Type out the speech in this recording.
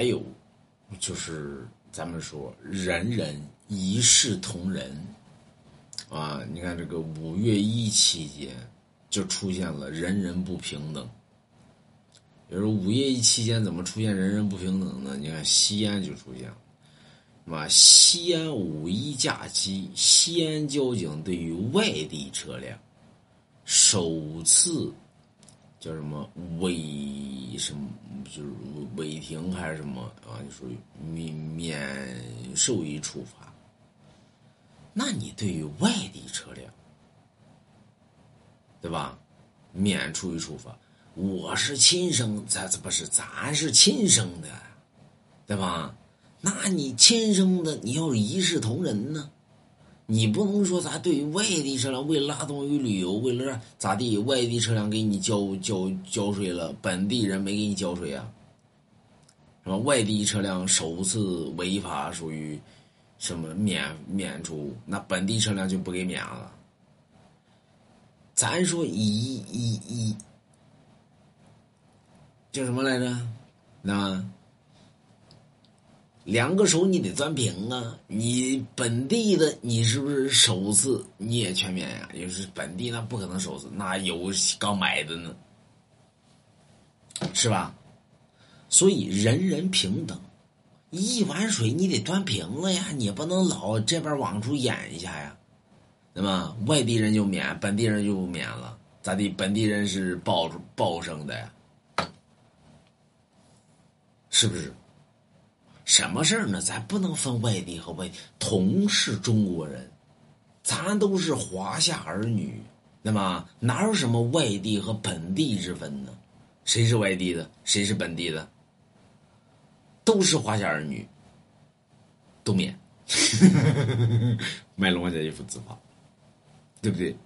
还有就是咱们说人人一视同仁啊，你看这个五月一期间就出现了人人不平等。比如说五月一期间怎么出现人人不平等呢？你看西安就出现了，嘛，西安五一假期，西安交警对于外地车辆首次叫什么违什么，就是违停还是什么啊？就属于免免受于处罚。那你对于外地车辆，对吧？免除于处罚。我是亲生，咱这不是咱是亲生的，对吧？那你亲生的，你要一视同仁呢？你不能说咱对于外地车辆为拉动于旅游，为了咋地？外地车辆给你交交交税了，本地人没给你交税啊？是吧？外地车辆首次违法属于什么免免除？那本地车辆就不给免了？咱说一一一。叫什么来着？那两个手你得端平啊！你本地的你是不是首次你也全免呀？也是本地那不可能首次，那有刚买的呢，是吧？所以人人平等，一碗水你得端平了呀！你不能老这边往出演一下呀，对吧？外地人就免，本地人就不免了，咋地？本地人是报报生的呀？是不是？什么事儿呢？咱不能分外地和外地，同是中国人，咱都是华夏儿女，对吗？哪有什么外地和本地之分呢？谁是外地的？谁是本地的？都是华夏儿女，冬眠。卖龙王家一幅字画，对不对？